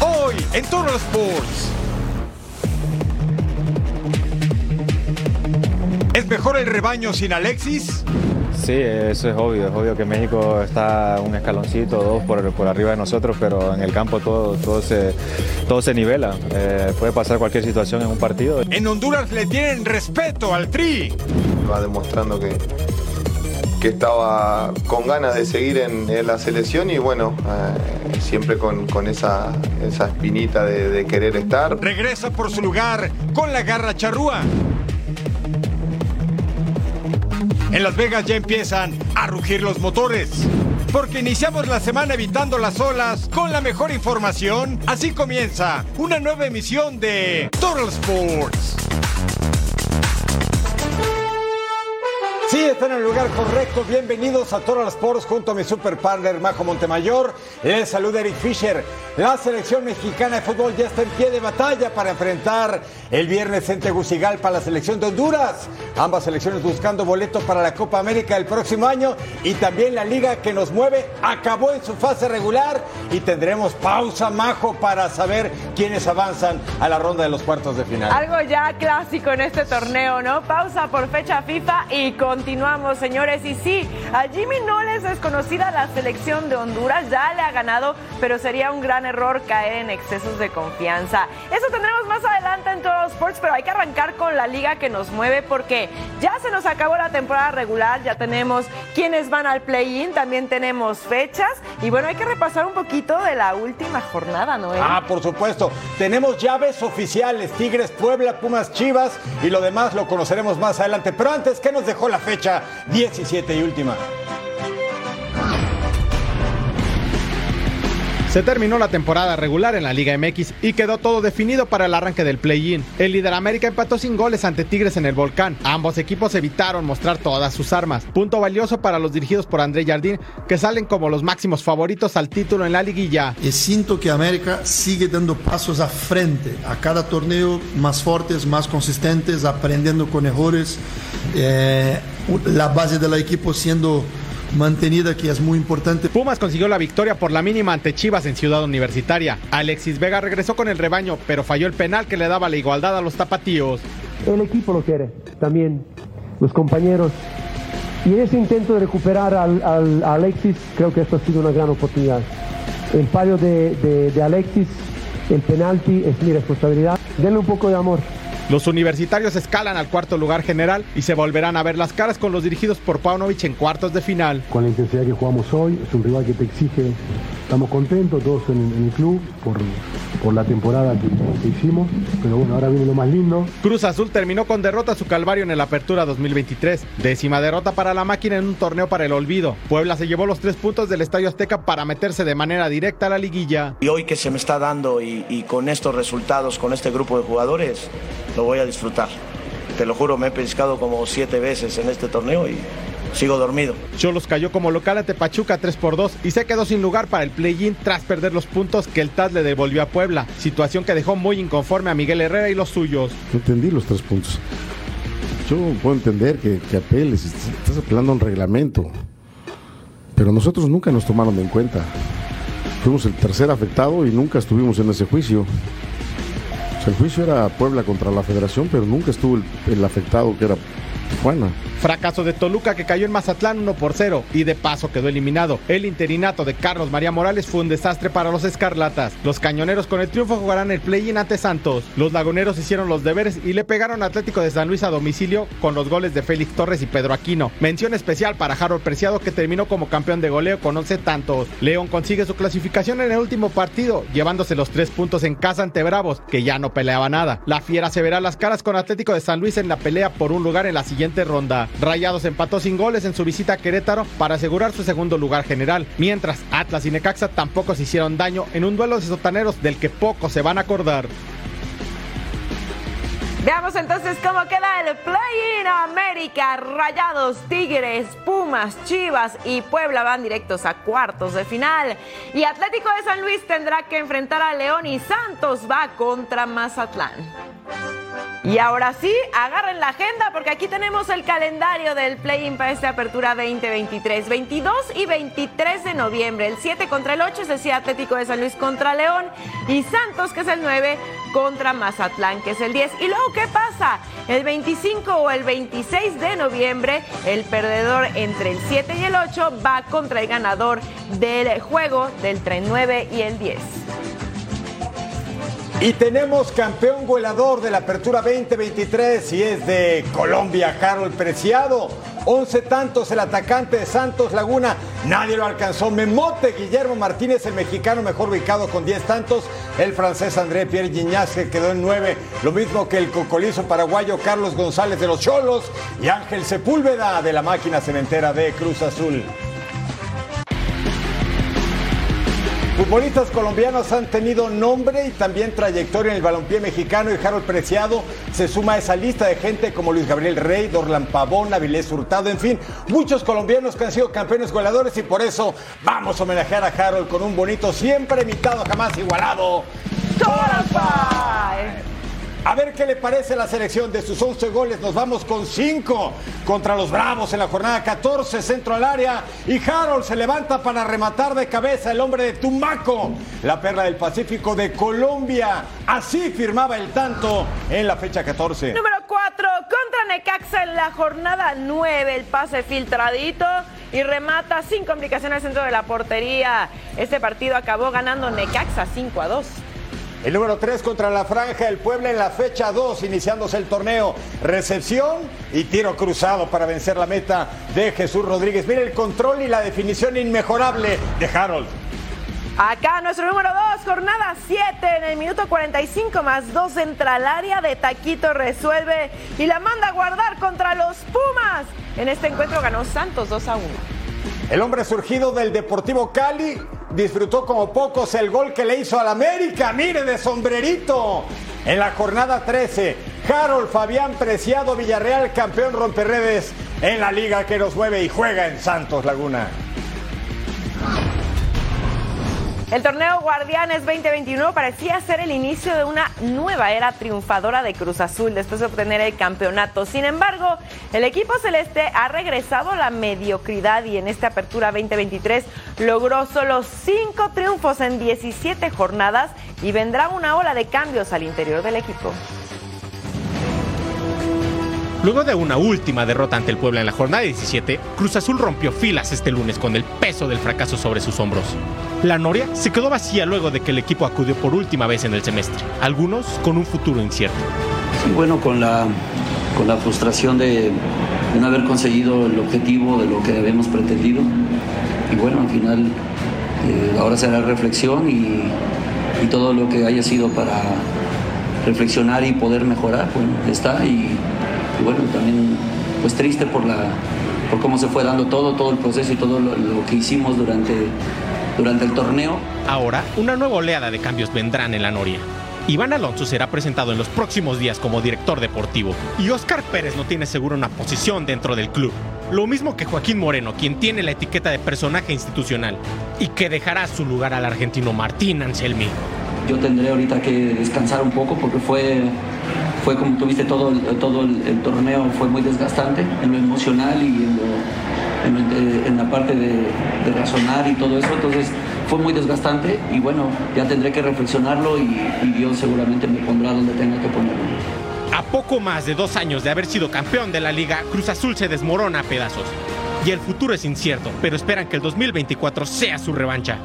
Hoy en Total Sports. ¿Es mejor el rebaño sin Alexis? Sí, eso es obvio. Es obvio que México está un escaloncito, dos por, por arriba de nosotros, pero en el campo todo, todo, se, todo se nivela. Eh, puede pasar cualquier situación en un partido. En Honduras le tienen respeto al Tri. Va demostrando que, que estaba con ganas de seguir en, la selección y bueno, eh, siempre con, con esa, esa espinita de, de querer estar. Regresa por su lugar con la garra charrúa. En Las Vegas ya empiezan a rugir los motores. Porque iniciamos la semana evitando las olas con la mejor información. Así comienza una nueva emisión de Total Sports. Sí, están en el lugar correcto. Bienvenidos a Total Sports junto a mi super partner Majo Montemayor. Les saluda Eric Fisher. La selección mexicana de fútbol ya está en pie de batalla para enfrentar el viernes en Tegucigalpa a la selección de Honduras. Ambas selecciones buscando boleto para la Copa América el próximo año y también la liga que nos mueve acabó en su fase regular y tendremos pausa Majo para saber quiénes avanzan a la ronda de los cuartos de final. Algo ya clásico en este torneo, ¿no? Pausa por fecha FIFA y continuamos, señores. Y sí, a Jimmy no les es conocida la selección de Honduras, ya le ha ganado, pero sería un gran error caer en excesos de confianza. Eso tendremos más adelante en todos los sports, pero hay que arrancar con la liga que nos mueve porque ya se nos acabó la temporada regular, ya tenemos quienes van al play-in, también tenemos fechas y bueno, hay que repasar un poquito de la última jornada, ¿no? Ah, por supuesto. Tenemos llaves oficiales, Tigres, Puebla, Pumas, Chivas y lo demás lo conoceremos más adelante. Pero antes, ¿qué nos dejó la fecha 17 y última? Se terminó la temporada regular en la Liga MX y quedó todo definido para el arranque del play-in. El líder América empató sin goles ante Tigres en el Volcán. Ambos equipos evitaron mostrar todas sus armas. Punto valioso para los dirigidos por André Jardín, que salen como los máximos favoritos al título en la liguilla. Siento que América sigue dando pasos a frente a cada torneo más fuertes, más consistentes, aprendiendo con errores. Eh, la base del equipo siendo mantenida que es muy importante. Pumas consiguió la victoria por la mínima ante Chivas en Ciudad Universitaria. Alexis Vega regresó con el rebaño, pero falló el penal que le daba la igualdad a los tapatíos. El equipo lo quiere, también los compañeros. Y en ese intento de recuperar al, al a Alexis, creo que esto ha sido una gran oportunidad. El fallo de, de, de Alexis, el penalti es mi responsabilidad. Denle un poco de amor. Los universitarios escalan al cuarto lugar general y se volverán a ver las caras con los dirigidos por Paunovic en cuartos de final. Con la intensidad que jugamos hoy, es un rival que te exige. Estamos contentos todos en, en el club por, por la temporada que, que, hicimos, pero bueno, ahora viene lo más lindo. Cruz Azul terminó con derrota a su calvario en el Apertura 2023. Décima derrota para la máquina en un torneo para el olvido. Puebla se llevó los tres puntos del Estadio Azteca para meterse de manera directa a la liguilla. Y hoy que se me está dando y, y con estos resultados, con este grupo de jugadores, lo voy a disfrutar. Te lo juro, me he pescado como siete veces en este torneo y sigo dormido. Cholos cayó como local ante Pachuca 3 por 2 y se quedó sin lugar para el play-in tras perder los puntos que el TAS le devolvió a Puebla, situación que dejó muy inconforme a Miguel Herrera y los suyos. Entendí los tres puntos. Yo puedo entender que, que apeles, estás apelando a un reglamento, pero nosotros nunca nos tomaron en cuenta. Fuimos el tercer afectado y nunca estuvimos en ese juicio. El juicio era Puebla contra la federación, pero nunca estuvo el afectado que era Tijuana. Fracaso de Toluca que cayó en Mazatlán 1 por 0 y de paso quedó eliminado. El interinato de Carlos María Morales fue un desastre para los Escarlatas. Los cañoneros con el triunfo jugarán el play-in ante Santos. Los laguneros hicieron los deberes y le pegaron a Atlético de San Luis a domicilio con los goles de Félix Torres y Pedro Aquino. Mención especial para Harold Preciado que terminó como campeón de goleo con 11 tantos. León consigue su clasificación en el último partido, llevándose los tres puntos en casa ante Bravos, que ya no peleaba nada. La Fiera se verá las caras con Atlético de San Luis en la pelea por un lugar en la siguiente ronda. tabla. Rayados empató sin goles en su visita a Querétaro para asegurar su segundo lugar general, mientras Atlas y Necaxa tampoco se hicieron daño en un duelo de sotaneros del que poco se van a acordar. Veamos entonces cómo queda el Play-in América. Rayados, Tigres, Pumas, Chivas y Puebla van directos a cuartos de final. Y Atlético de San Luis tendrá que enfrentar a León y Santos va contra Mazatlán. Y ahora sí, agarren la agenda porque aquí tenemos el calendario del play-in para esta apertura 2023. 22 y 23 de noviembre. El 7 contra el 8 es decir, Atlético de San Luis contra León. Y Santos, que es el 9, contra Mazatlán, que es el 10. Y luego, ¿qué pasa? El 25 o el 26 de noviembre, el perdedor entre el 7 y el 8 va contra el ganador del juego del 9 y el 10. Y tenemos campeón goleador de la Apertura 2023 y es de Colombia, Carol Preciado. 11 tantos el atacante de Santos Laguna. Nadie lo alcanzó. Memote Guillermo Martínez, el mexicano mejor ubicado con 10 tantos. El francés André Pierre Gignac que quedó en 9. Lo mismo que el cocolizo paraguayo Carlos González de los Cholos y Ángel Sepúlveda de la máquina cementera de Cruz Azul. Futbolistas colombianos han tenido nombre y también trayectoria en el balompié mexicano y Harold Preciado se suma a esa lista de gente como Luis Gabriel Rey, Dorlan Pavón, Avilés Hurtado, en fin, muchos colombianos que han sido campeones goleadores y por eso vamos a homenajear a Harold con un bonito, siempre imitado, jamás igualado. A ver qué le parece la selección de sus 11 goles. Nos vamos con 5 contra los Bravos en la jornada 14, centro al área. Y Harold se levanta para rematar de cabeza el hombre de Tumaco, la perla del Pacífico de Colombia. Así firmaba el tanto en la fecha 14. Número 4, contra Necaxa en la jornada 9. El pase filtradito y remata sin complicaciones dentro de la portería. Este partido acabó ganando Necaxa 5 a 2. El número 3 contra la Franja del Puebla en la fecha 2, iniciándose el torneo. Recepción y tiro cruzado para vencer la meta de Jesús Rodríguez. Mire el control y la definición inmejorable de Harold. Acá nuestro número 2, jornada 7, en el minuto 45 más 2 entra al área de Taquito, resuelve y la manda a guardar contra los Pumas. En este encuentro ganó Santos 2 a 1. El hombre surgido del Deportivo Cali disfrutó como pocos el gol que le hizo al América. Mire de sombrerito. En la jornada 13, Harold Fabián Preciado Villarreal, campeón romperredes en la liga que nos mueve y juega en Santos Laguna. El torneo Guardianes 2021 parecía ser el inicio de una nueva era triunfadora de Cruz Azul después de obtener el campeonato. Sin embargo, el equipo celeste ha regresado a la mediocridad y en esta apertura 2023 logró solo 5 triunfos en 17 jornadas y vendrá una ola de cambios al interior del equipo. Luego de una última derrota ante el Puebla en la jornada 17, Cruz Azul rompió filas este lunes con el peso del fracaso sobre sus hombros. La Noria se quedó vacía luego de que el equipo acudió por última vez en el semestre, algunos con un futuro incierto. Sí, bueno, con la, con la frustración de, no haber conseguido el objetivo de lo que habíamos pretendido. Y bueno, al final eh, ahora será reflexión y, y todo lo que haya sido para reflexionar y poder mejorar, bueno, está y y bueno, también pues triste por, la, por cómo se fue dando todo, todo el proceso y todo lo, que hicimos durante, durante el torneo. Ahora, una nueva oleada de cambios vendrán en la Noria. Iván Alonso será presentado en los próximos días como director deportivo y Oscar Pérez no tiene seguro una posición dentro del club. Lo mismo que Joaquín Moreno, quien tiene la etiqueta de personaje institucional y que dejará su lugar al argentino Martín Anselmi. Yo tendré ahorita que descansar un poco porque fue fue como tuviste todo, todo el, torneo, fue muy desgastante en lo emocional y en, la parte de, razonar y todo eso, entonces fue muy desgastante y bueno, ya tendré que reflexionarlo y, y Dios seguramente me pondrá donde tenga que ponerlo. A poco más de dos años de haber sido campeón de la liga, Cruz Azul se desmorona a pedazos. Y el futuro es incierto, pero esperan que el 2024 sea su revancha.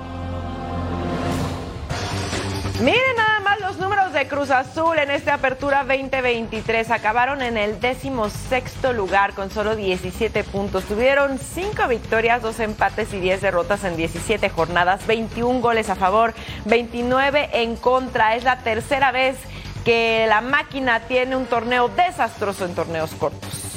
Miren los números de Cruz Azul en esta apertura 2023. Acabaron en el décimo sexto lugar con solo 17 puntos. Tuvieron 5 victorias, 2 empates y 10 derrotas en 17 jornadas, 21 goles a favor, 29 en contra. Es la tercera vez que la máquina tiene un torneo desastroso en torneos cortos.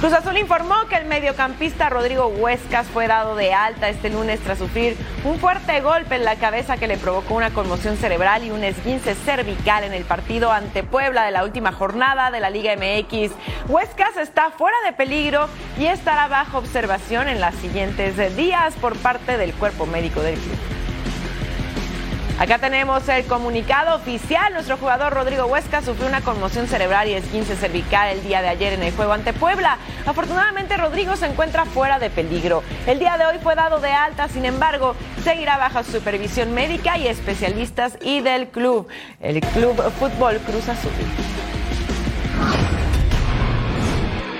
Cruz Azul informó que el mediocampista Rodrigo Huescas fue dado de alta este lunes tras sufrir un fuerte golpe en la cabeza que le provocó una conmoción cerebral y un esguince cervical en el partido ante Puebla de la última jornada de la Liga MX. Huescas está fuera de peligro y estará bajo observación en los siguientes días por parte del cuerpo médico del club. Acá tenemos el comunicado oficial. Nuestro jugador Rodrigo Huesca sufrió una conmoción cerebral y esguince cervical el día de ayer en el juego ante Puebla. Afortunadamente Rodrigo se encuentra fuera de peligro. El día de hoy fue dado de alta, sin embargo, seguirá bajo supervisión médica y especialistas y del club, el Club Fútbol Cruz Azul.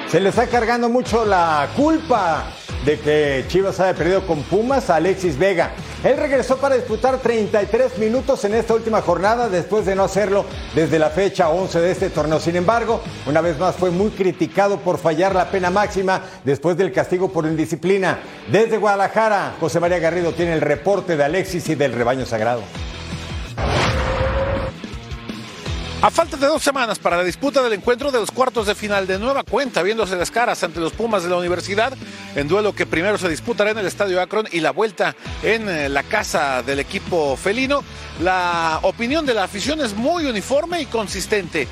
Se le está cargando mucho la culpa de que Chivas haya perdido con Pumas a Alexis Vega. Él regresó para disputar 33 minutos en esta última jornada después de no hacerlo desde la fecha 11 de este torneo. Sin embargo, una vez más fue muy criticado por fallar la pena máxima después del castigo por indisciplina. Desde Guadalajara, José María Garrido tiene el reporte de Alexis y del rebaño sagrado. A falta de dos semanas para la disputa del encuentro de los cuartos de final de nueva cuenta, viéndose las caras ante los Pumas de la universidad, en duelo que primero se disputará en el Estadio Akron y la vuelta en eh, la casa del equipo felino, la opinión de la afición es muy uniforme y consistente.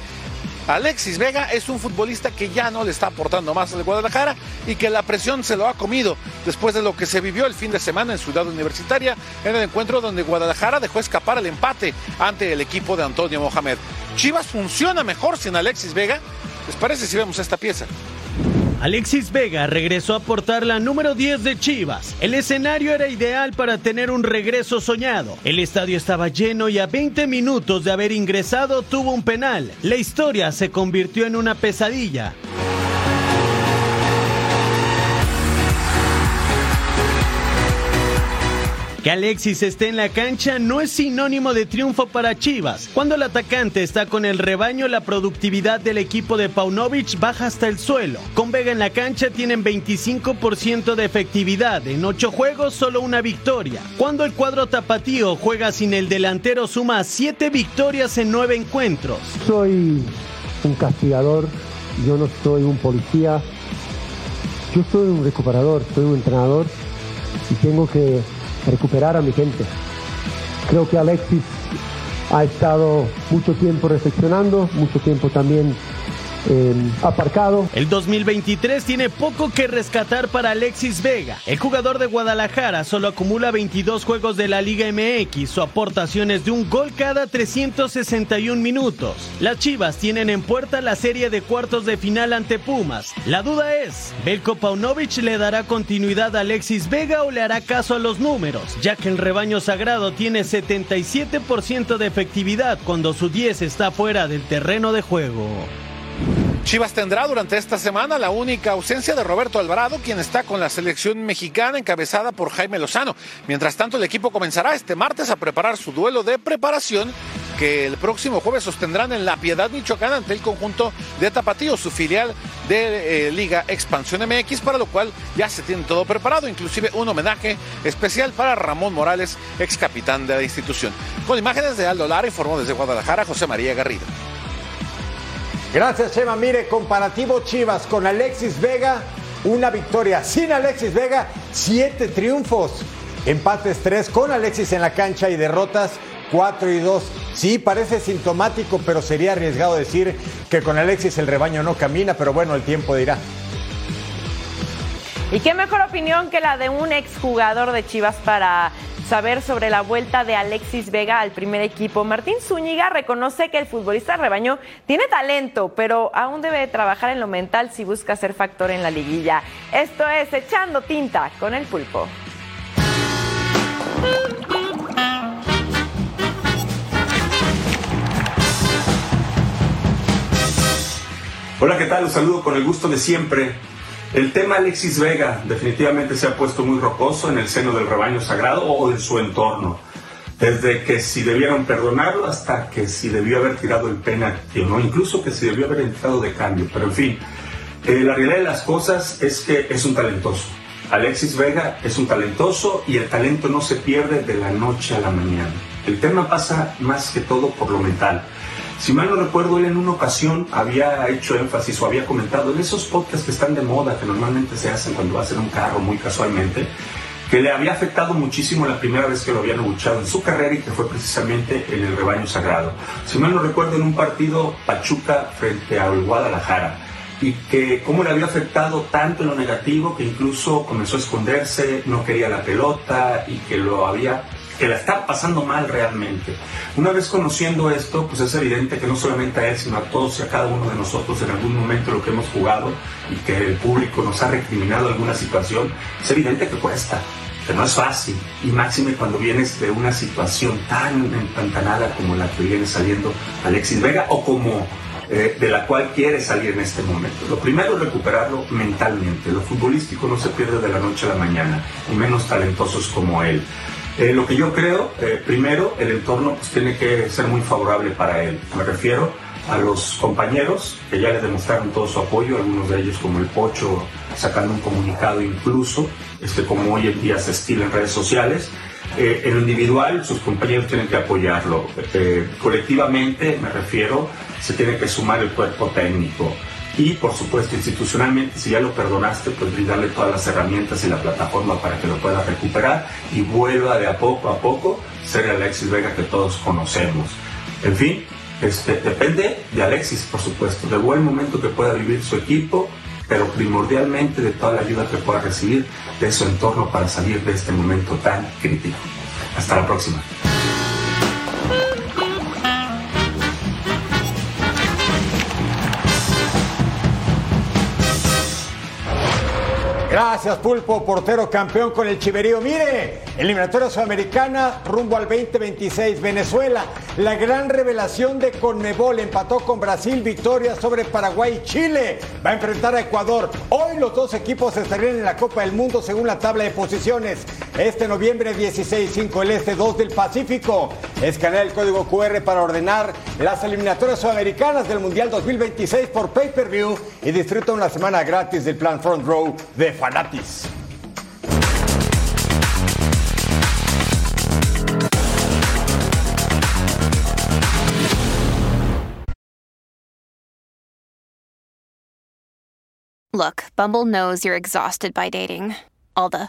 Alexis Vega es un futbolista que ya no le está aportando más al Guadalajara y que la presión se lo ha comido después de lo que se vivió el fin de semana en Ciudad Universitaria en el encuentro donde Guadalajara dejó escapar el empate ante el equipo de Antonio Mohamed. Chivas funciona mejor sin Alexis Vega. ¿Les parece si vemos esta pieza? Alexis Vega regresó a portar la número 10 de Chivas. El escenario era ideal para tener un regreso soñado. El estadio estaba lleno y a 20 minutos de haber ingresado tuvo un penal. La historia se convirtió en una pesadilla. Que Alexis esté en la cancha no es sinónimo de triunfo para Chivas. Cuando el atacante está con el rebaño, la productividad del equipo de Paunovic baja hasta el suelo. Con Vega en la cancha tienen 25% de efectividad. En 8 juegos, solo una victoria. Cuando el cuadro tapatío juega sin el delantero, suma 7 victorias en 9 encuentros. Soy un castigador, yo no soy un policía, yo soy un recuperador, soy un entrenador y tengo que recuperar a mi gente. Creo que Alexis ha estado mucho tiempo reflexionando, mucho tiempo también eh, aparcado. El 2023 tiene poco que rescatar para Alexis Vega. El jugador de Guadalajara solo acumula 22 juegos de la Liga MX. Su aportación es de un gol cada 361 minutos. Las Chivas tienen en puerta la serie de cuartos de final ante Pumas. La duda es, ¿Belko Paunovic le dará continuidad a Alexis Vega o le hará caso a los números? Ya que el rebaño sagrado tiene 77% de efectividad cuando su 10 está fuera del terreno de juego. Chivas tendrá durante esta semana la única ausencia de Roberto Alvarado, quien está con la selección mexicana encabezada por Jaime Lozano. Mientras tanto, el equipo comenzará este martes a preparar su duelo de preparación que el próximo jueves sostendrán en La Piedad, Michoacán, ante el conjunto de Tapatío, su filial de eh, Liga Expansión MX, para lo cual ya se tiene todo preparado, inclusive un homenaje especial para Ramón Morales, ex capitán de la institución. Con imágenes de Aldo Lara, informó desde Guadalajara José María Garrido. Gracias, Chema. Mire, comparativo Chivas con Alexis Vega, una victoria. Sin Alexis Vega, siete triunfos. Empates tres con Alexis en la cancha y derrotas cuatro y dos. Sí, parece sintomático, pero sería arriesgado decir que con Alexis el rebaño no camina, pero bueno, el tiempo dirá. ¿Y qué mejor opinión que la de un exjugador de Chivas para saber sobre la vuelta de Alexis Vega al primer equipo. Martín Zúñiga reconoce que el futbolista rebaño tiene talento, pero aún debe trabajar en lo mental si busca ser factor en la liguilla. Esto es Echando Tinta con el Pulpo. Hola, ¿qué tal? Un saludo con el gusto de siempre. El tema Alexis Vega definitivamente se ha puesto muy rocoso en el seno del rebaño sagrado o en su entorno. Desde que si debieron perdonarlo hasta que si debió haber tirado el penalti o no, incluso que si debió haber entrado de cambio. Pero en fin, eh, la realidad de las cosas es que es un talentoso. Alexis Vega es un talentoso y el talento no se pierde de la noche a la mañana. El tema pasa más que todo por lo mental. Si mal no recuerdo, él en una ocasión había hecho énfasis o había comentado en esos podcasts que están de moda, que normalmente se hacen cuando va a un carro muy casualmente, que le había afectado muchísimo la primera vez que lo habían luchado en su carrera y que fue precisamente en el rebaño sagrado. Si mal no recuerdo, en un partido Pachuca frente a Guadalajara y que cómo le había afectado tanto en lo negativo que incluso comenzó a esconderse, no quería la pelota y que lo había que la está pasando mal realmente. Una vez conociendo esto, pues es evidente que no solamente a él, sino a todos y a cada uno de nosotros en algún momento lo que hemos jugado y que el público nos ha recriminado alguna situación, es evidente que cuesta, que no es fácil. Y máxime cuando vienes de una situación tan empantanada como la que viene saliendo Alexis Vega o como eh, de la cual quiere salir en este momento. Lo primero es recuperarlo mentalmente. Lo futbolístico no se pierde de la noche a la mañana, y menos talentosos como él. Eh, lo que yo creo, eh, primero, el entorno pues, tiene que ser muy favorable para él. Me refiero a los compañeros que ya les demostraron todo su apoyo, algunos de ellos como el Pocho sacando un comunicado incluso, este, como hoy en día se estila en redes sociales. Eh, en lo individual, sus compañeros tienen que apoyarlo. colectivamente, me refiero, se tiene que sumar el cuerpo técnico y por supuesto institucionalmente, si ya lo perdonaste, pues brindarle todas las herramientas y la plataforma para que lo pueda recuperar y vuelva de a poco a poco ser Alexis Vega que todos conocemos. En fin, este, depende de Alexis, por supuesto, del buen momento que pueda vivir su equipo, pero primordialmente de toda la ayuda que pueda recibir de su entorno para salir de este momento tan crítico. Hasta la próxima. Gracias, Pulpo, portero campeón con el Chiverío. Mire, eliminatoria sudamericana rumbo al 2026. Venezuela, la gran revelación de Conmebol, empató con Brasil, victoria sobre Paraguay y Chile. Va a enfrentar a Ecuador. Hoy los dos equipos estarían en la Copa del Mundo según la tabla de posiciones. Este noviembre 16, 5 el Este, 2 del Pacífico. Escanea el código QR para ordenar las eliminatorias sudamericanas del Mundial 2026 por pay-per-view y disfruta una semana gratis del plan Front Row de Fanatis. Look, Bumble knows you're exhausted by dating. All the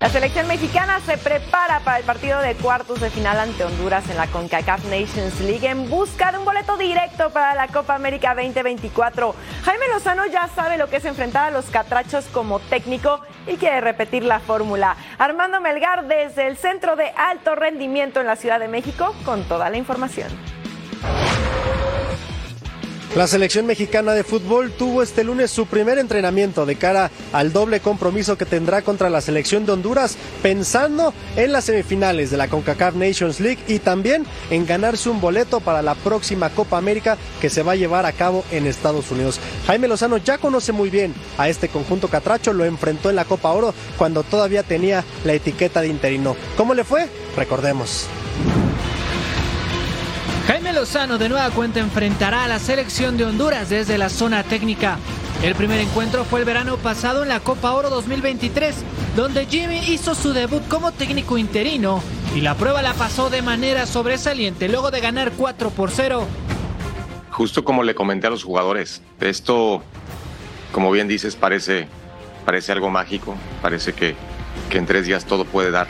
La selección mexicana se prepara para el partido de cuartos de final ante Honduras en la CONCACAF Nations League en busca de un boleto directo para la Copa América 2024. Jaime Lozano ya sabe lo que es enfrentar a los catrachos como técnico y quiere repetir la fórmula. Armando Melgar desde el Centro de Alto Rendimiento en la Ciudad de México con toda la información. La selección mexicana de fútbol tuvo este lunes su primer entrenamiento de cara al doble compromiso que tendrá contra la selección de Honduras, pensando en las semifinales de la CONCACAF Nations League y también en ganarse un boleto para la próxima Copa América que se va a llevar a cabo en Estados Unidos. Jaime Lozano ya conoce muy bien a este conjunto catracho, lo enfrentó en la Copa Oro cuando todavía tenía la etiqueta de interino. ¿Cómo le fue? Recordemos. Jaime Lozano de nueva cuenta enfrentará a la selección de Honduras desde la zona técnica. El primer encuentro fue el verano pasado en la Copa Oro 2023, donde Jimmy hizo su debut como técnico interino y la prueba la pasó de manera sobresaliente luego de ganar 4 por 0. Justo como le comenté a los jugadores, esto, como bien dices, parece, parece algo mágico, parece que, que en tres días todo puede dar,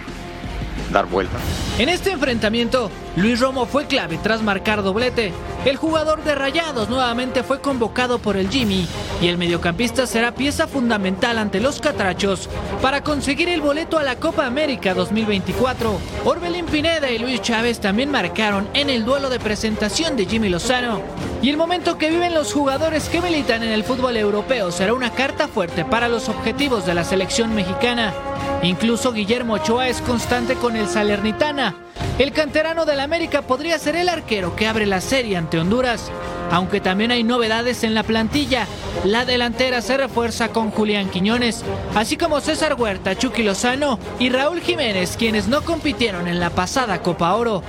dar vuelta. En este enfrentamiento, Luis Romo fue clave tras marcar doblete. El jugador de Rayados nuevamente fue convocado por el Jimmy y el mediocampista será pieza fundamental ante los Catrachos para conseguir el boleto a la Copa América 2024. Orbelín Pineda y Luis Chávez también marcaron en el duelo de presentación de Jimmy Lozano. Y el momento que viven los jugadores que militan en el fútbol europeo será una carta fuerte para los objetivos de la selección mexicana. Incluso Guillermo Ochoa es constante con el Salernitana. El canterano del América podría ser el arquero que abre la serie ante Honduras, aunque también hay novedades en la plantilla. La delantera se refuerza con Julián Quiñones, así como César Huerta, Chucky Lozano y Raúl Jiménez, quienes no compitieron en la pasada Copa Oro.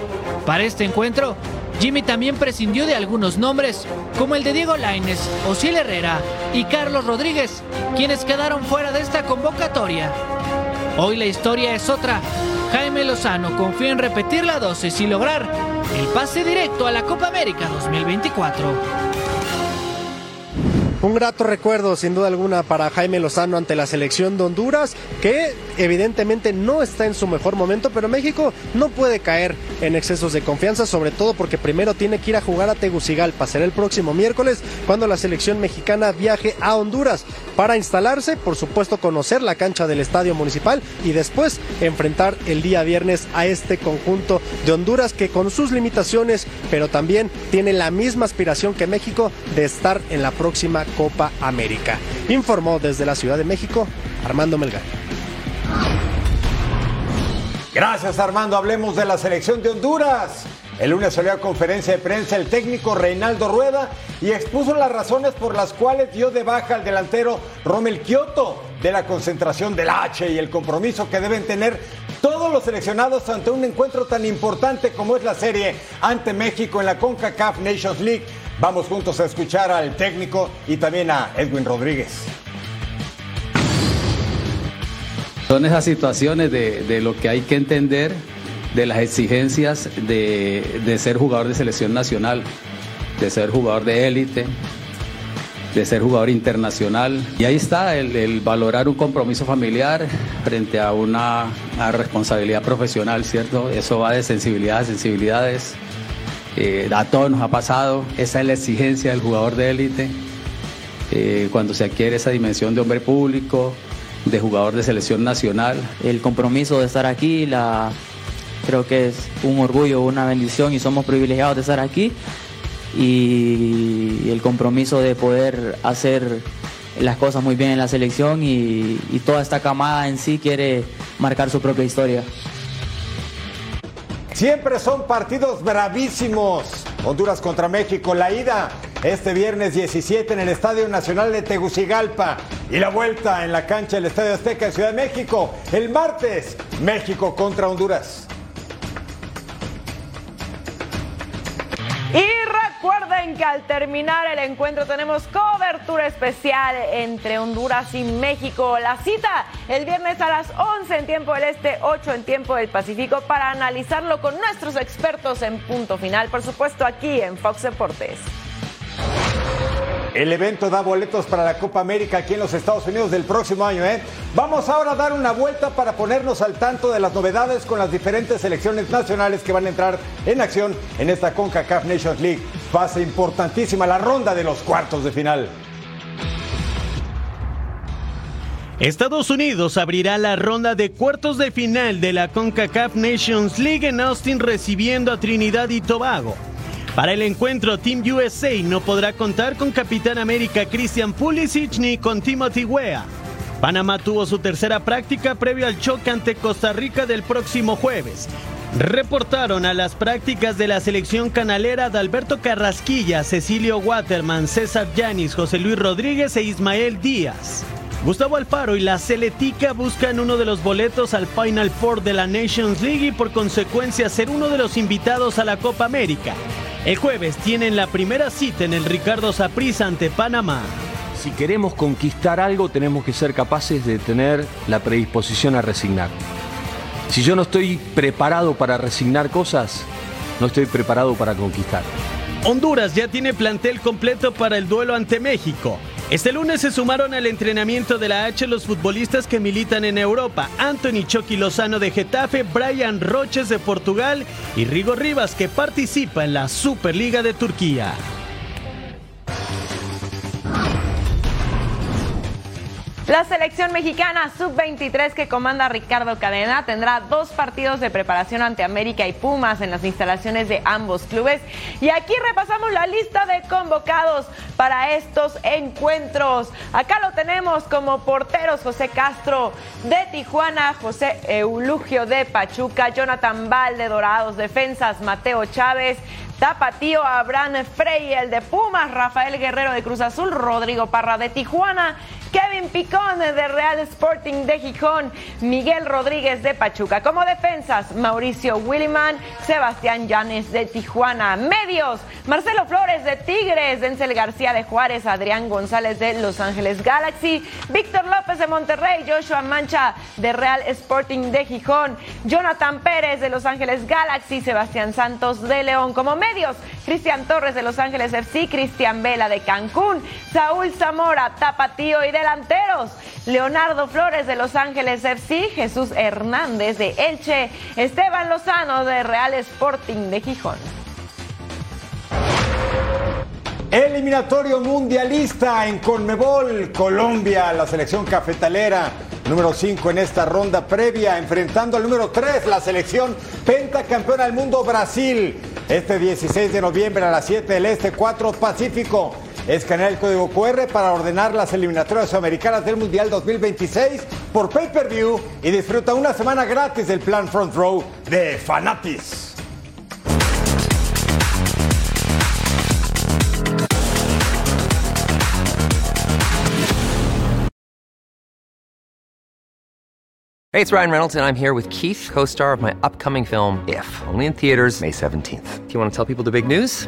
Para este encuentro, Jimmy también prescindió de algunos nombres, como el de Diego Laines, Osiel Herrera y Carlos Rodríguez, quienes quedaron fuera de esta convocatoria. Hoy la historia es otra. Jaime Lozano confía en repetir la dosis y lograr el pase directo a la Copa América 2024. Un grato recuerdo, sin duda alguna, para Jaime Lozano ante la selección de Honduras, que evidentemente no está en su mejor momento, pero México no puede caer en excesos de confianza, sobre todo porque primero tiene que ir a jugar a Tegucigalpa. Será el próximo miércoles cuando la selección mexicana viaje a Honduras para instalarse, por supuesto, conocer la cancha del estadio municipal y después enfrentar el día viernes a este conjunto de Honduras que con sus limitaciones, pero también tiene la misma aspiración que México de estar en la próxima Copa América. Informó desde la Ciudad de México Armando Melgar. Gracias Armando, hablemos de la selección de Honduras. El lunes salió a conferencia de prensa el técnico Reinaldo Rueda y expuso las razones por las cuales dio de baja al delantero Romel Kioto de la concentración del H y el compromiso que deben tener todos los seleccionados ante un encuentro tan importante como es la serie ante México en la CONCACAF Nations League. Vamos juntos a escuchar al técnico y también a Edwin Rodríguez. Son esas situaciones de, de lo que hay que entender de las exigencias de, de, ser jugador de selección nacional, de ser jugador de élite, de ser jugador internacional. Y ahí está el, el valorar un compromiso familiar frente a una, una, responsabilidad profesional, ¿cierto? Eso va de sensibilidad a sensibilidades. Eh, a todos nos ha pasado, esa es la exigencia del jugador de élite. Eh, cuando se adquiere esa dimensión de hombre público, de jugador de selección nacional. El compromiso de estar aquí, la, creo que es un orgullo, una bendición y somos privilegiados de estar aquí y el compromiso de poder hacer las cosas muy bien en la selección y, y toda esta camada en sí quiere marcar su propia historia. Siempre son partidos bravísimos. Honduras contra México, la ida este viernes 17 en el Estadio Nacional de Tegucigalpa y la vuelta en la cancha del Estadio Azteca en Ciudad de México. El martes, México contra Honduras. Y recuerden que al terminar el encuentro tenemos cobertura especial entre Honduras y México. La cita el viernes a las 11 en tiempo del Este, 8 en tiempo del Pacífico para analizarlo con nuestros expertos en punto final, por supuesto aquí en Fox Deportes. El evento da boletos para la Copa América aquí en los Estados Unidos del próximo año. ¿eh? Vamos ahora a dar una vuelta para ponernos al tanto de las novedades con las diferentes selecciones nacionales que van a entrar en acción en esta CONCACAF Nations League. Fase importantísima, la ronda de los cuartos de final. Estados Unidos abrirá la ronda de cuartos de final de la CONCACAF Nations League en Austin recibiendo a Trinidad y Tobago. Para el encuentro, Team USA no podrá contar con Capitán América Christian Pulisic ni con Timothy Weah. Panamá tuvo su tercera práctica previo al choque ante Costa Rica del próximo jueves. Reportaron a las prácticas de la selección canalera de Alberto Carrasquilla, Cecilio Waterman, César Yanis, José Luis Rodríguez e Ismael Díaz. Gustavo Alfaro y la Celetica buscan uno de los boletos al Final Four de la Nations League y por consecuencia ser uno de los invitados a la Copa América. El jueves tienen la primera cita en el Ricardo Saprissa ante Panamá. Si queremos conquistar algo, tenemos que ser capaces de tener la predisposición a resignar. Si yo no estoy preparado para resignar cosas, no estoy preparado para conquistar. Honduras ya tiene plantel completo para el duelo ante México. Este lunes se sumaron al entrenamiento de la H los futbolistas que militan en Europa, Anthony Chucky Lozano de Getafe, Brian Roches de Portugal y Rigo Rivas que participa en la Superliga de Turquía. La selección mexicana sub-23 que comanda Ricardo Cadena tendrá dos partidos de preparación ante América y Pumas en las instalaciones de ambos clubes. Y aquí repasamos la lista de convocados para estos encuentros. Acá lo tenemos como porteros José Castro de Tijuana, José Eulugio de Pachuca, Jonathan Val de Dorados, defensas Mateo Chávez, Tapatío, Abraham Frey, el de Pumas, Rafael Guerrero de Cruz Azul, Rodrigo Parra de Tijuana, Kevin Picón de Real Sporting de Gijón, Miguel Rodríguez de Pachuca. Como defensas, Mauricio Williman, Sebastián Llanes de Tijuana. Medios, Marcelo Flores de Tigres, Denzel García de Juárez, Adrián González de Los Ángeles Galaxy, Víctor López de Monterrey, Joshua Mancha de Real Sporting de Gijón, Jonathan Pérez de Los Ángeles Galaxy, Sebastián Santos de León. Como medios, Cristian Torres de Los Ángeles FC, Cristian Vela de Cancún, Saúl Zamora, Tapatío y delanteros. Leonardo Flores de Los Ángeles FC, Jesús Hernández de Elche, Esteban Lozano de Real Sporting de Gijón. Eliminatorio mundialista en Conmebol, Colombia, la selección cafetalera número 5 en esta ronda previa, enfrentando al número 3, la selección pentacampeona del mundo Brasil. Este 16 de noviembre a las 7 del Este, 4 Pacífico. Escanea el código QR para ordenar las eliminatorias americanas del Mundial 2026 por pay-per-view y disfruta una semana gratis del plan Front Row de Fanatis. Hey, it's Ryan Reynolds, and I'm here with Keith, co star of my upcoming film, If, only in theaters, May 17th. Do you want to tell people the big news?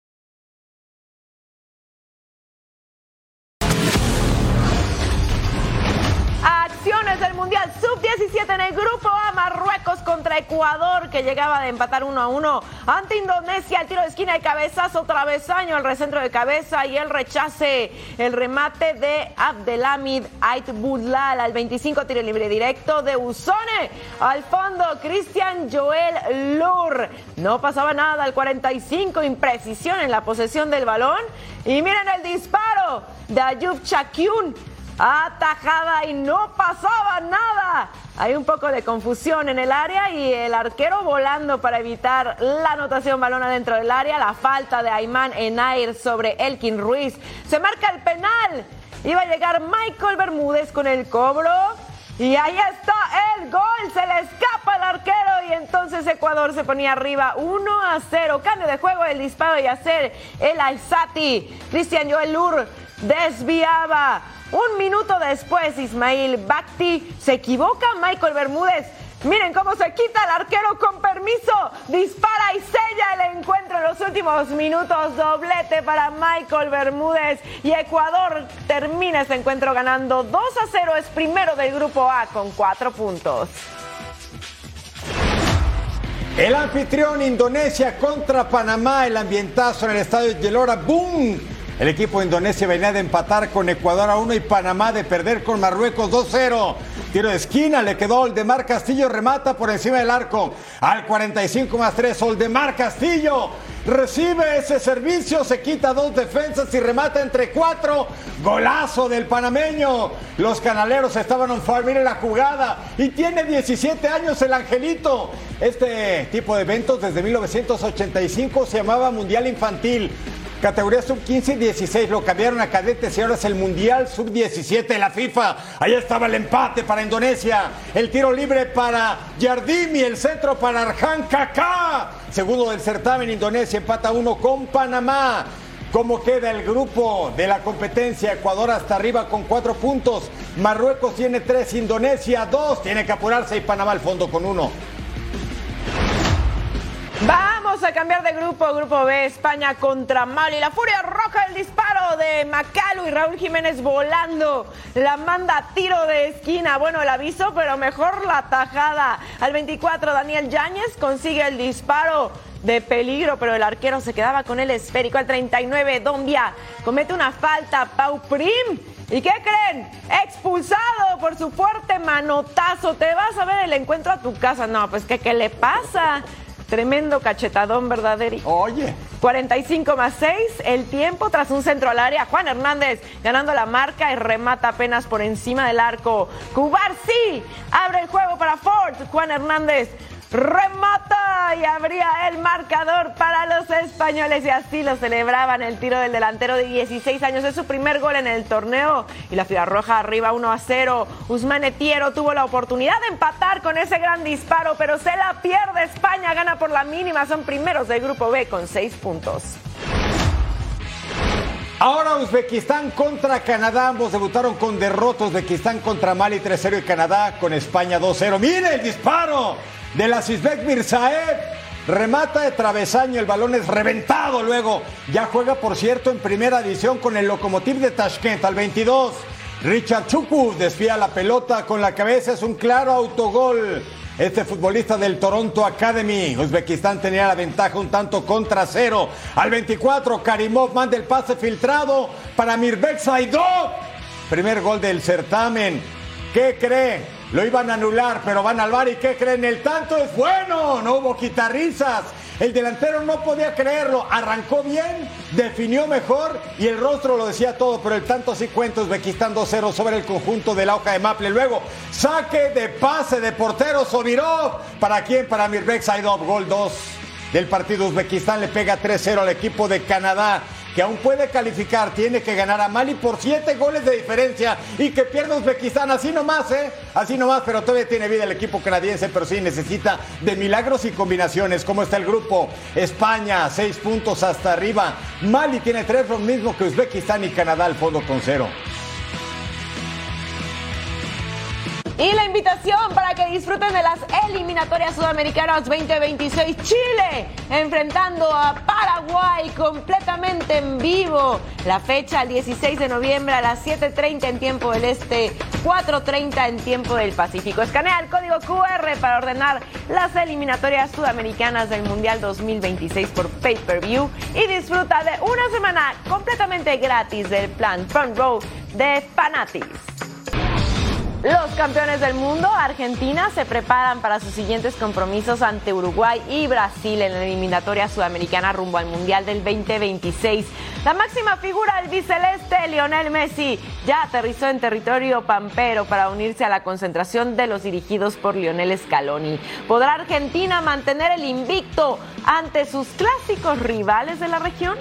Acciones del Mundial Sub-17 en el Grupo A. Marruecos contra Ecuador, que llegaba de empatar 1 a 1 ante Indonesia. El tiro de esquina y cabezazo, travesaño, el recentro de cabeza y el rechace. El remate de Abdelhamid Ait Budlal al 25, tiro libre directo de Usone. Al fondo, Cristian Joel Lur. No pasaba nada al 45, imprecisión en la posesión del balón. Y miren el disparo de Ayub Chakyun atajada y no pasaba nada. Hay un poco de confusión en el área y el arquero volando para evitar la anotación balón adentro del área. La falta de Ayman Enair sobre Elkin Ruiz. Se marca el penal. Iba a llegar Michael Bermúdez con el cobro. Y ahí está el gol, se le escapa al arquero y entonces Ecuador se ponía arriba 1 a 0. Cambio de juego, el disparo y hacer el Aizati. Cristian Joel Lur desviaba. Un minuto después, Ismail Bakti se equivoca. Michael Bermúdez, miren cómo se quita el arquero con permiso. Dispara y sella el encuentro en los últimos minutos. Doblete para Michael Bermúdez. Y Ecuador termina ese encuentro ganando 2 a 0. Es primero del grupo A con 4 puntos. El anfitrión Indonesia contra Panamá, el ambientazo en el estadio Gelora, ¡boom! El equipo de Indonesia venía de empatar con Ecuador a 1 y Panamá de perder con Marruecos 2-0. Tiro de esquina, le quedó Oldemar Castillo, remata por encima del arco. Al 45 más 3, Oldemar Castillo recibe ese servicio, se quita dos defensas y remata entre cuatro. Golazo del panameño. Los canaleros estaban on fire, miren la jugada. Y tiene 17 años el Angelito. Este tipo de eventos desde 1985 se llamaba Mundial Infantil. Categoría sub-15 y 16 lo cambiaron a cadetes y ahora es el Mundial sub-17 de la FIFA. Ahí estaba el empate para Indonesia. El tiro libre para Yardimi, el centro para Arjan Kaká. Segundo del certamen, Indonesia empata uno con Panamá. ¿Cómo queda el grupo de la competencia? Ecuador hasta arriba con cuatro puntos. Marruecos tiene tres, Indonesia dos. Tiene que apurarse y Panamá al fondo con uno. Vamos a cambiar de grupo, grupo B, España contra Mali. La furia roja, el disparo de Macalu y Raúl Jiménez volando. La manda a tiro de esquina. Bueno, el aviso, pero mejor la tajada. Al 24, Daniel Yáñez consigue el disparo de peligro, pero el arquero se quedaba con el esférico. Al 39, Dombia comete una falta. Pau Prim. ¿Y qué creen? Expulsado por su fuerte manotazo. Te vas a ver el encuentro a tu casa. No, pues que qué le pasa. Tremendo cachetadón, ¿verdad, Eric? Oye. 45 más 6, el tiempo tras un centro al área. Juan Hernández ganando la marca y remata apenas por encima del arco. Cubar sí, abre el juego para Ford. Juan Hernández remata y abría el marcador para los españoles y así lo celebraban el tiro del delantero de 16 años. Es su primer gol en el torneo y la Ciudad Roja arriba 1 a 0. Usman Etiero tuvo la oportunidad de empatar con ese gran disparo, pero se la pierde. España gana por la mínima, son primeros del grupo B con 6 puntos. Ahora Uzbekistán contra Canadá, ambos debutaron con derrotas, Uzbekistán contra Mali 3-0 y Canadá con España 2-0. ¡Mire el disparo! De la Sisbek Mirzaev. Remata de travesaño, el balón es reventado luego. Ya juega, por cierto, en primera edición con el Lokomotiv de Tashkent al 22. Richard Chukwu desfía la pelota con la cabeza, es un claro autogol. Este futbolista del Toronto Academy. Uzbekistán tenía la ventaja un tanto contra cero. Al 24, Karimov manda el pase filtrado para Mirbek Saidov. Primer gol del certamen. ¿Qué cree? Lo iban a anular, pero van al bar y ¿qué creen? El tanto es bueno, no hubo quitarrizas. El delantero no podía creerlo, arrancó bien, definió mejor y el rostro lo decía todo, pero el tanto sí cuenta Uzbekistán 2-0 sobre el conjunto de la hoja de Maple. Luego, saque de pase de portero Sobirov. ¿Para quién? Para Mirbek Saidov, gol 2 del partido Uzbekistán le pega 3-0 al equipo de Canadá que aún puede calificar, tiene que ganar a Mali por siete goles de diferencia y que pierda Uzbekistán, así nomás, ¿eh? Así nomás, pero todavía tiene vida el equipo canadiense, pero sí necesita de milagros y combinaciones. ¿Cómo está el grupo? España, seis puntos hasta arriba. Mali tiene tres, lo mismo que Uzbekistán y Canadá al fondo con cero. Y la invitación para que disfruten de las eliminatorias sudamericanas 2026. Chile enfrentando a Paraguay completamente en vivo. La fecha el 16 de noviembre a las 7.30 en tiempo del Este, 4.30 en tiempo del Pacífico. Escanea el código QR para ordenar las eliminatorias sudamericanas del Mundial 2026 por pay-per-view y disfruta de una semana completamente gratis del plan Front Row de Fanatis. Los campeones del mundo, Argentina, se preparan para sus siguientes compromisos ante Uruguay y Brasil en la eliminatoria sudamericana rumbo al Mundial del 2026. La máxima figura del biceleste, Lionel Messi, ya aterrizó en territorio pampero para unirse a la concentración de los dirigidos por Lionel Scaloni. ¿Podrá Argentina mantener el invicto ante sus clásicos rivales de la región?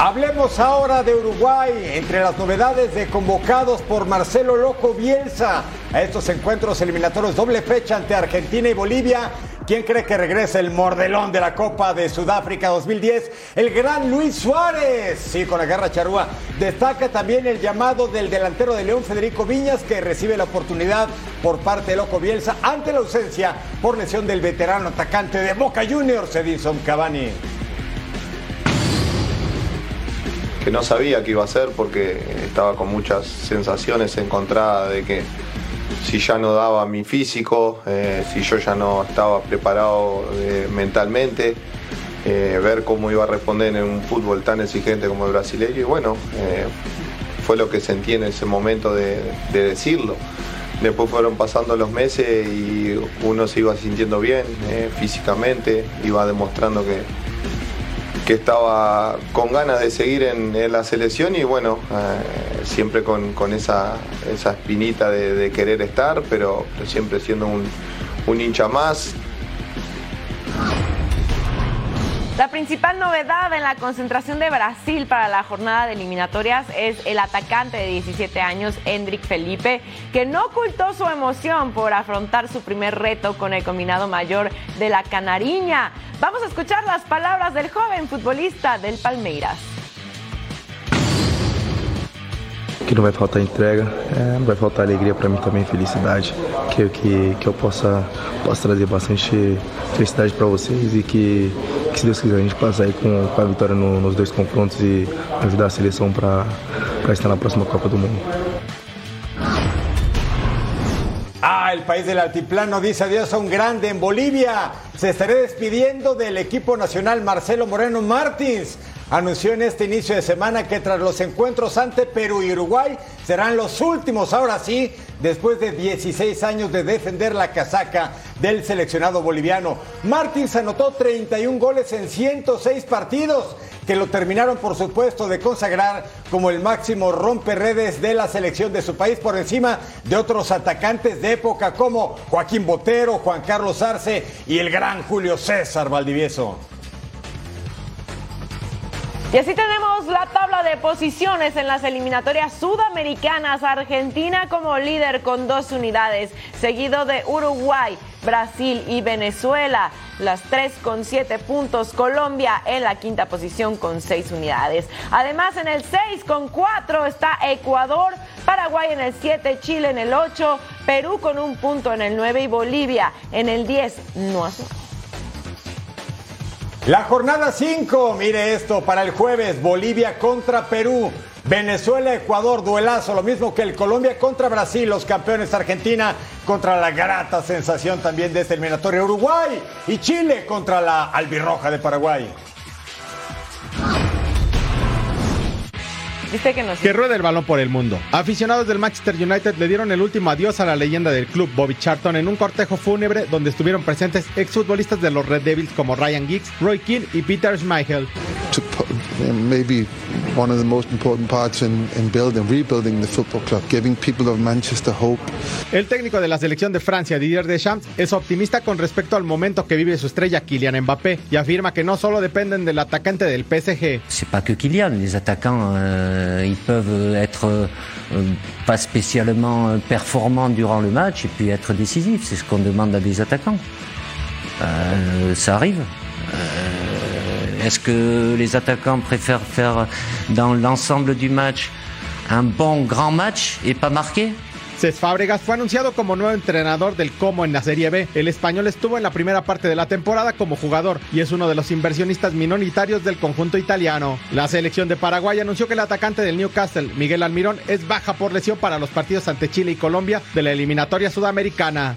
Hablemos ahora de Uruguay, entre las novedades de convocados por Marcelo Loco Bielsa a estos encuentros eliminatorios doble fecha ante Argentina y Bolivia. ¿Quién cree que regresa el mordelón de la Copa de Sudáfrica 2010? El gran Luis Suárez. Sí, con la garra charrúa. Destaca también el llamado del delantero de León, Federico Viñas, que recibe la oportunidad por parte de Loco Bielsa ante la ausencia por lesión del veterano atacante de Boca Juniors, Edison Cavani. Que no sabía qué iba a hacer porque estaba con muchas sensaciones encontradas de que si ya no daba mi físico, eh, si yo ya no estaba preparado eh, mentalmente, eh, ver cómo iba a responder en un fútbol tan exigente como el brasileño y bueno, fue lo que sentí en ese momento de, de decirlo. Después fueron pasando los meses y uno se iba sintiendo bien físicamente, iba demostrando que, que estaba con ganas de seguir en, la selección y bueno, eh, siempre con, esa, esa, espinita de, querer estar, pero, siempre siendo un, un hincha más. La principal novedad en la concentración de Brasil para la jornada de eliminatorias es el atacante de 17 años, Hendrik Felipe, que no ocultó su emoción por afrontar su primer reto con el combinado mayor de la Canariña. Vamos a escuchar las palabras del joven futbolista del Palmeiras. que não vai faltar entrega, é, não vai faltar alegria para mim também, felicidade. Creio que, que eu possa, possa trazer bastante felicidade para vocês e que, que, se Deus quiser, a gente passar aí com, com a vitória no, nos dois confrontos e ajudar a seleção para estar na próxima Copa do Mundo. Ah, el país del altiplano dice adiós a un grande en Bolivia. Se estará despidiendo del equipo nacional Marcelo Moreno Martins. Anunció en este inicio de semana que tras los encuentros ante Perú y Uruguay serán los últimos, ahora sí, después de 16 años de defender la casaca del seleccionado boliviano. Martins anotó 31 goles en 106 partidos que lo terminaron por supuesto de consagrar como el máximo romperredes de la selección de su país por encima de otros atacantes de época como Joaquín Botero, Juan Carlos Arce y el gran Julio César Valdivieso. Y así tenemos la tabla de posiciones en las eliminatorias sudamericanas. Argentina como líder con dos unidades, seguido de Uruguay, Brasil y Venezuela. Las tres con siete puntos. Colombia en la quinta posición con seis unidades. Además, en el seis con cuatro está Ecuador, Paraguay en el siete, Chile en el ocho, Perú con un punto en el nueve y Bolivia en el diez. No hace la jornada 5, mire esto, para el jueves, Bolivia contra Perú, Venezuela, Ecuador, duelazo, lo mismo que el Colombia contra Brasil, los campeones Argentina contra la grata sensación también de este eliminatorio Uruguay y Chile contra la albirroja de Paraguay. Dice que, que ruede el balón por el mundo. Aficionados del Manchester United le dieron el último adiós a la leyenda del club Bobby Charlton en un cortejo fúnebre donde estuvieron presentes exfutbolistas de los Red Devils como Ryan Giggs, Roy Keane y Peter Schmeichel. Maybe one of the most important parts in, in building, rebuilding the football club, giving people of Manchester hope. El técnico de la selección de Francia, Didier Deschamps, es optimista con respecto al momento que vive su estrella Kylian Mbappé y afirma que no solo dependen del atacante del PSG. C'est pas que Kylian, les attaquants. Euh, ils peuvent être euh, pas spécialement performants durant le match et puis être décisifs. C'est ce qu'on demande à des attaquants. Euh, ça arrive. Est-ce que les attaquants préfèrent faire dans l'ensemble du match un bon grand match et pas marquer Cés Fábregas fue anunciado como nuevo entrenador del Como en la Serie B. El español estuvo en la primera parte de la temporada como jugador y es uno de los inversionistas minoritarios del conjunto italiano. La selección de Paraguay anunció que el atacante del Newcastle, Miguel Almirón, es baja por lesión para los partidos ante Chile y Colombia de la eliminatoria sudamericana.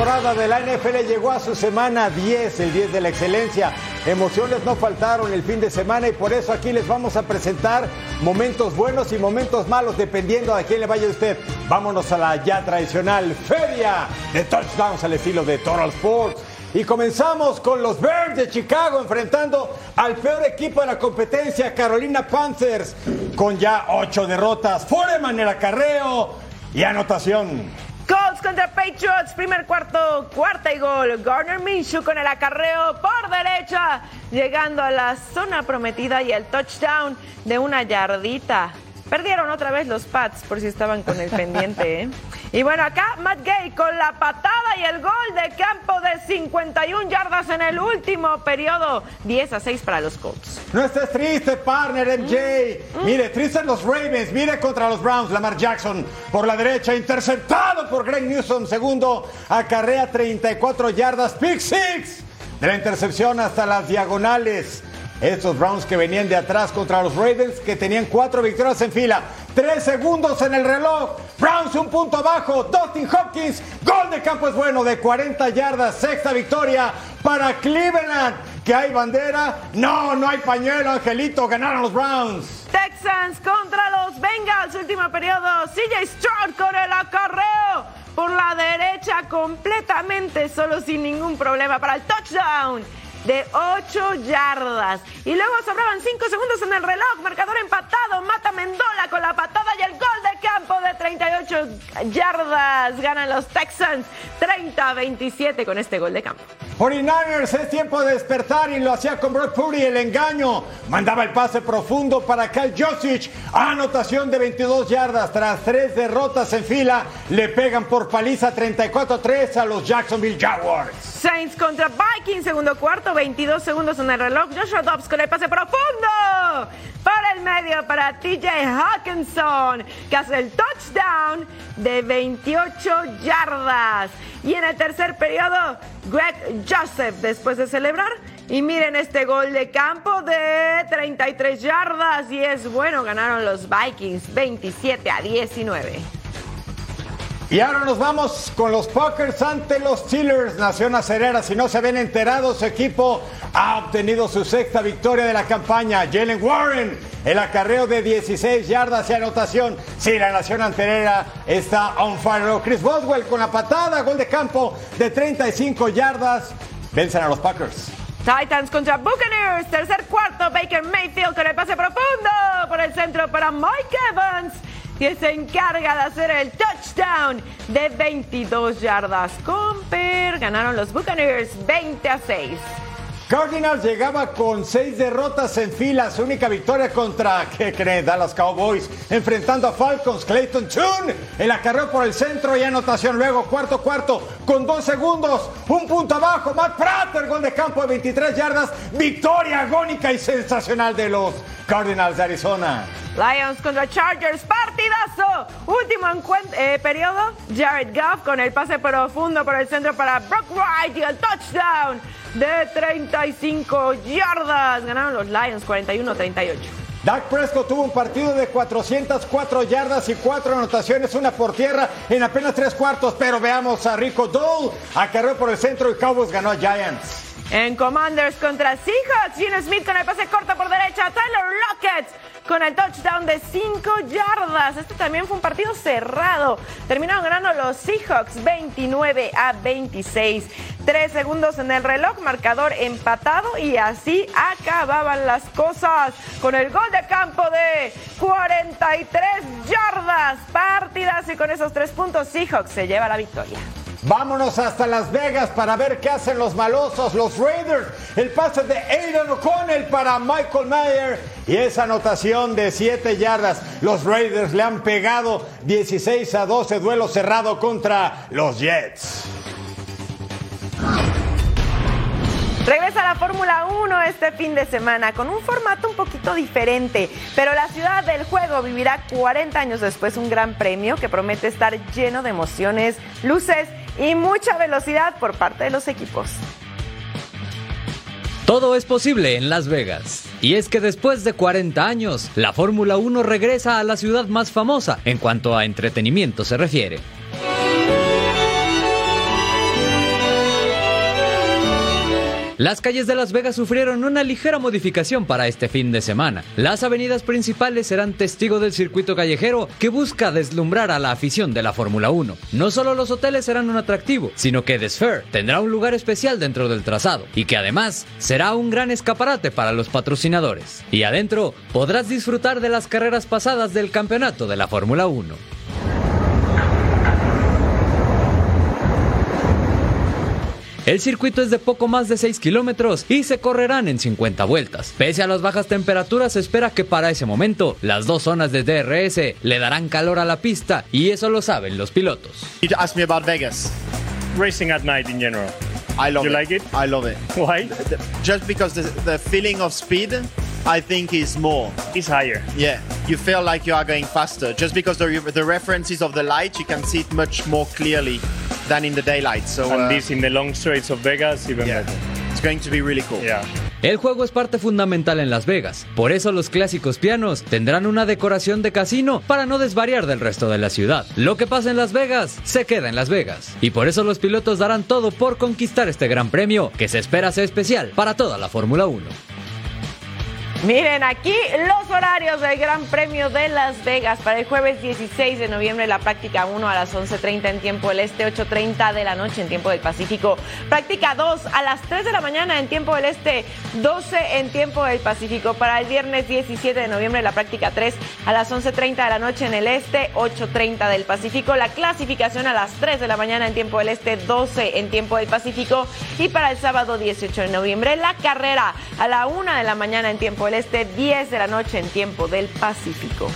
Temporada de la NFL llegó a su semana 10, el 10 de la excelencia. Emociones no faltaron el fin de semana y por eso aquí les vamos a presentar momentos buenos y momentos malos dependiendo a quién le vaya usted. Vámonos a la ya tradicional feria de touchdowns al estilo de Total Sports. Y comenzamos con los Bears de Chicago enfrentando al peor equipo de la competencia, Carolina Panthers, con ya ocho derrotas. Foreman el acarreo y anotación. Colts contra Patriots, primer cuarto, cuarta y gol. Garner Minshew con el acarreo por derecha, llegando a la zona prometida y el touchdown de una yardita. Perdieron otra vez los Pats, por si estaban con el pendiente. ¿eh? Y bueno, acá Matt Gay con la patada y el gol de campo de 51 yardas en el último periodo. 10 a 6 para los Colts. No estés triste, partner MJ. Mm. Mire, triste los Ravens. Mire contra los Browns. Lamar Jackson por la derecha, interceptado por Greg Newsom. Segundo, acarrea 34 yardas. Pick six. De la intercepción hasta las diagonales. Estos Browns que venían de atrás contra los Ravens que tenían cuatro victorias en fila. Tres segundos en el reloj. Browns un punto abajo. Dustin Hopkins. Gol de campo es bueno de 40 yardas. Sexta victoria para Cleveland. ¿Que hay bandera? No, no hay pañuelo, Angelito. Ganaron los Browns. Texans contra los Bengals, último periodo. CJ Stroud con el acarreo por la derecha completamente solo sin ningún problema para el touchdown de 8 yardas. Y luego sobraban 5 segundos en el reloj, marcador empatado, mata Mendola con la patada y el gol de campo de 38 yardas. Ganan los Texans 30-27 con este gol de campo. 49ers es tiempo de despertar y lo hacía con Brock Purdy el engaño. Mandaba el pase profundo para Kyle Josic. Anotación de 22 yardas tras tres derrotas en fila. Le pegan por paliza 34-3 a los Jacksonville Jaguars. Saints contra Vikings, segundo cuarto, 22 segundos en el reloj. Joshua Dobbs con el pase profundo para el medio para TJ Hawkinson, que hace el touchdown de 28 yardas. Y en el tercer periodo, Greg Joseph, después de celebrar, y miren este gol de campo de 33 yardas. Y es bueno, ganaron los Vikings 27 a 19. Y ahora nos vamos con los Packers ante los Steelers. Nación Acerera, si no se ven enterados, su equipo ha obtenido su sexta victoria de la campaña. Jalen Warren, el acarreo de 16 yardas y anotación. Sí, la Nación Acerera está on fire. Chris Boswell con la patada, gol de campo de 35 yardas. Vencen a los Packers. Titans contra Buccaneers, tercer cuarto, Baker Mayfield con el pase profundo por el centro para Mike Evans que se encarga de hacer el touchdown de 22 yardas. Comper ganaron los Buccaneers 20 a 6. Cardinals llegaba con seis derrotas en fila, su única victoria contra, ¿qué creen? Dallas Cowboys, enfrentando a Falcons, Clayton Tune, el acarreo por el centro y anotación luego, cuarto cuarto, con dos segundos, un punto abajo, Matt Prater, gol de campo de 23 yardas, victoria agónica y sensacional de los Cardinals de Arizona. Lions contra Chargers, partidazo. Último eh, periodo, Jared Goff con el pase profundo por el centro para Brock Wright y el touchdown de 35 yardas. Ganaron los Lions 41-38. Dak Prescott tuvo un partido de 404 yardas y cuatro anotaciones, una por tierra en apenas tres cuartos. Pero veamos a Rico Dole, acarreó por el centro y Cowboys ganó a Giants. En Commanders contra Seahawks, Gene Smith con el pase corto por derecha, Tyler Lockett con el touchdown de 5 yardas. Este también fue un partido cerrado. Terminaron ganando los Seahawks 29 a 26. Tres segundos en el reloj, marcador empatado y así acababan las cosas con el gol de campo de 43 yardas. Partidas y con esos tres puntos Seahawks se lleva la victoria. Vámonos hasta Las Vegas para ver qué hacen los malosos, los Raiders. El pase de Aidan O'Connell para Michael Mayer y esa anotación de 7 yardas. Los Raiders le han pegado 16 a 12 duelo cerrado contra los Jets. Regresa la Fórmula 1 este fin de semana con un formato un poquito diferente, pero la ciudad del juego vivirá 40 años después un gran premio que promete estar lleno de emociones, luces y mucha velocidad por parte de los equipos. Todo es posible en Las Vegas. Y es que después de 40 años, la Fórmula 1 regresa a la ciudad más famosa en cuanto a entretenimiento se refiere. Las calles de Las Vegas sufrieron una ligera modificación para este fin de semana. Las avenidas principales serán testigo del circuito callejero que busca deslumbrar a la afición de la Fórmula 1. No solo los hoteles serán un atractivo, sino que The Sphere tendrá un lugar especial dentro del trazado y que además será un gran escaparate para los patrocinadores. Y adentro podrás disfrutar de las carreras pasadas del campeonato de la Fórmula 1. El circuito es de poco más de 6 kilómetros y se correrán en 50 vueltas. Pese a las bajas temperaturas, se espera que para ese momento las dos zonas de DRS le darán calor a la pista y eso lo saben los pilotos. You asked me about Vegas. Racing at night in general. I love you it. like it? I love it. Why? Just because the, the feeling of speed, I think, is more. It's higher. Yeah, you feel like you are going faster. Just because the, the references of the light, you can see it much more clearly than in the daylight. So and uh, this in the long straights of Vegas, even yeah, better. it's going to be really cool. Yeah. El juego es parte fundamental en Las Vegas, por eso los clásicos pianos tendrán una decoración de casino para no desvariar del resto de la ciudad. Lo que pasa en Las Vegas se queda en Las Vegas, y por eso los pilotos darán todo por conquistar este gran premio que se espera sea especial para toda la Fórmula 1. Miren aquí los horarios del Gran Premio de Las Vegas para el jueves 16 de noviembre, la práctica 1 a las 11.30 en tiempo del Este, 8.30 de la noche en tiempo del Pacífico. Práctica 2 a las 3 de la mañana en tiempo del Este, 12 en tiempo del Pacífico. Para el viernes 17 de noviembre, la práctica 3 a las 11.30 de la noche en el Este, 8.30 del Pacífico. La clasificación a las 3 de la mañana en tiempo del Este, 12 en tiempo del Pacífico. Y para el sábado 18 de noviembre, la carrera a la 1 de la mañana en tiempo del Este, 10 de la noche en tiempo del Pacífico.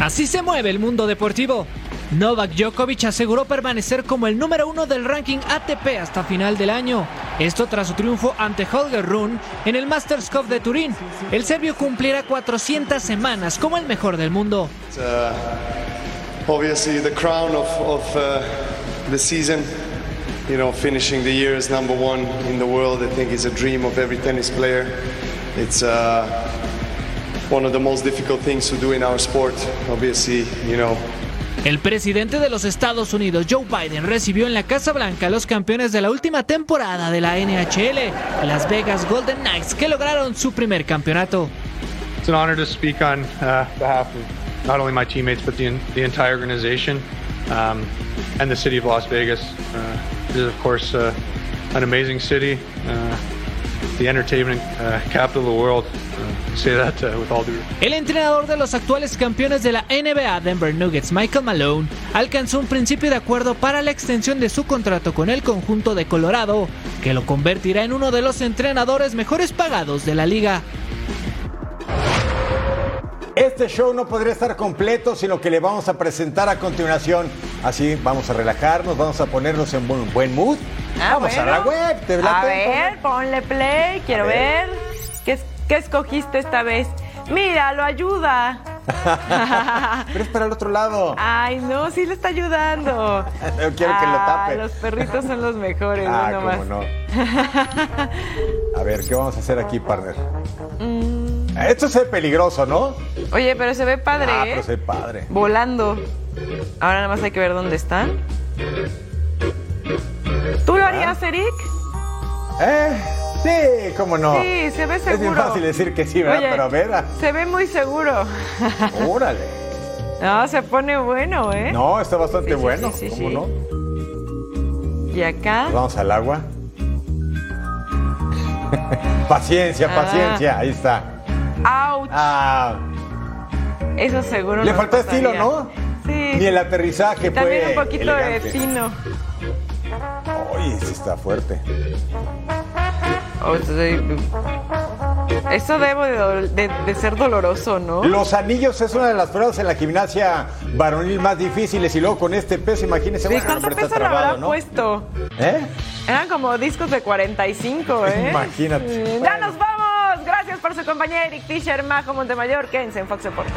Así se mueve el mundo deportivo. Novak Djokovic aseguró permanecer como el número uno del ranking ATP hasta final del año. Esto tras su triunfo ante Holger Rune en el Masters Cup de Turín. El serbio cumplirá 400 semanas como el mejor del mundo. Uh, obviously, the crown of, of uh, the season. You know, finishing the year as number one in the world, I think is a dream of every tennis player. It's uh, one of the most difficult things to do in our sport. Obviously, you know, El presidente de los Estados Unidos, Joe Biden, recibió en la Casa Blanca a los campeones de la última temporada de la NHL, Las Vegas Golden Knights, que lograron su primer campeonato. It's an honor to speak on uh, behalf of not only my teammates but the, the entire organization um, and the city of Las Vegas. Uh, is, of course, uh, an amazing city, uh, the entertainment uh, capital of the world. Uh, uh, El entrenador de los actuales campeones de la NBA Denver Nuggets, Michael Malone, alcanzó un principio de acuerdo para la extensión de su contrato con el conjunto de Colorado, que lo convertirá en uno de los entrenadores mejores pagados de la liga. Este show no podría estar completo sino que le vamos a presentar a continuación. Así vamos a relajarnos, vamos a ponernos en buen, buen mood. Ah, vamos a la web. ¿te A ver, ponle play, quiero ver. ver. ¿Qué, es- qué escogiste esta vez? Mira, lo ayuda. Pero es para el otro lado. Ay, no, sí le está ayudando. No quiero que lo Ah, tape. Los perritos son los mejores, Ah, no cómo no. A ver, ¿qué vamos a hacer aquí, partner? Mm, Esto es peligroso, ¿no? Oye, pero se ve padre, Ah, ¿eh? pero soy padre. Volando. Ahora nada más hay que ver dónde están. ¿Tú lo harías, Eric? ¿Eh? Sí, cómo no. Sí, se ve Es bien seguro. fácil decir que sí, ¿verdad? Oye, Pero a ver, Se ve muy seguro. órale. No, se pone bueno, ¿eh? No, está bastante Sí, sí, bueno. sí, sí, ¿Cómo no? Y acá. Pues vamos al agua. paciencia, Ah. paciencia. Ahí está. ¡Auch! Ah, Eso seguro le faltó estilo. ¿no? Sí. Ni el aterrizaje Y también un poquito elegante. de tino. Oye, sí está fuerte. O sea, Eso debe de, de- de ser doloroso, ¿no? Los anillos es una de las pruebas en la gimnasia varonil más difíciles y luego con este peso, imagínense, ¿Y bueno, cuánto peso le habrá trabado, ¿no? puesto? ¿Eh? Eran como discos de 45, ¿eh? Imagínate. Ya nos vamos. Gracias por su compañía, Eric Fisher, Majo Montemayor. Quédense en Fox Deportes.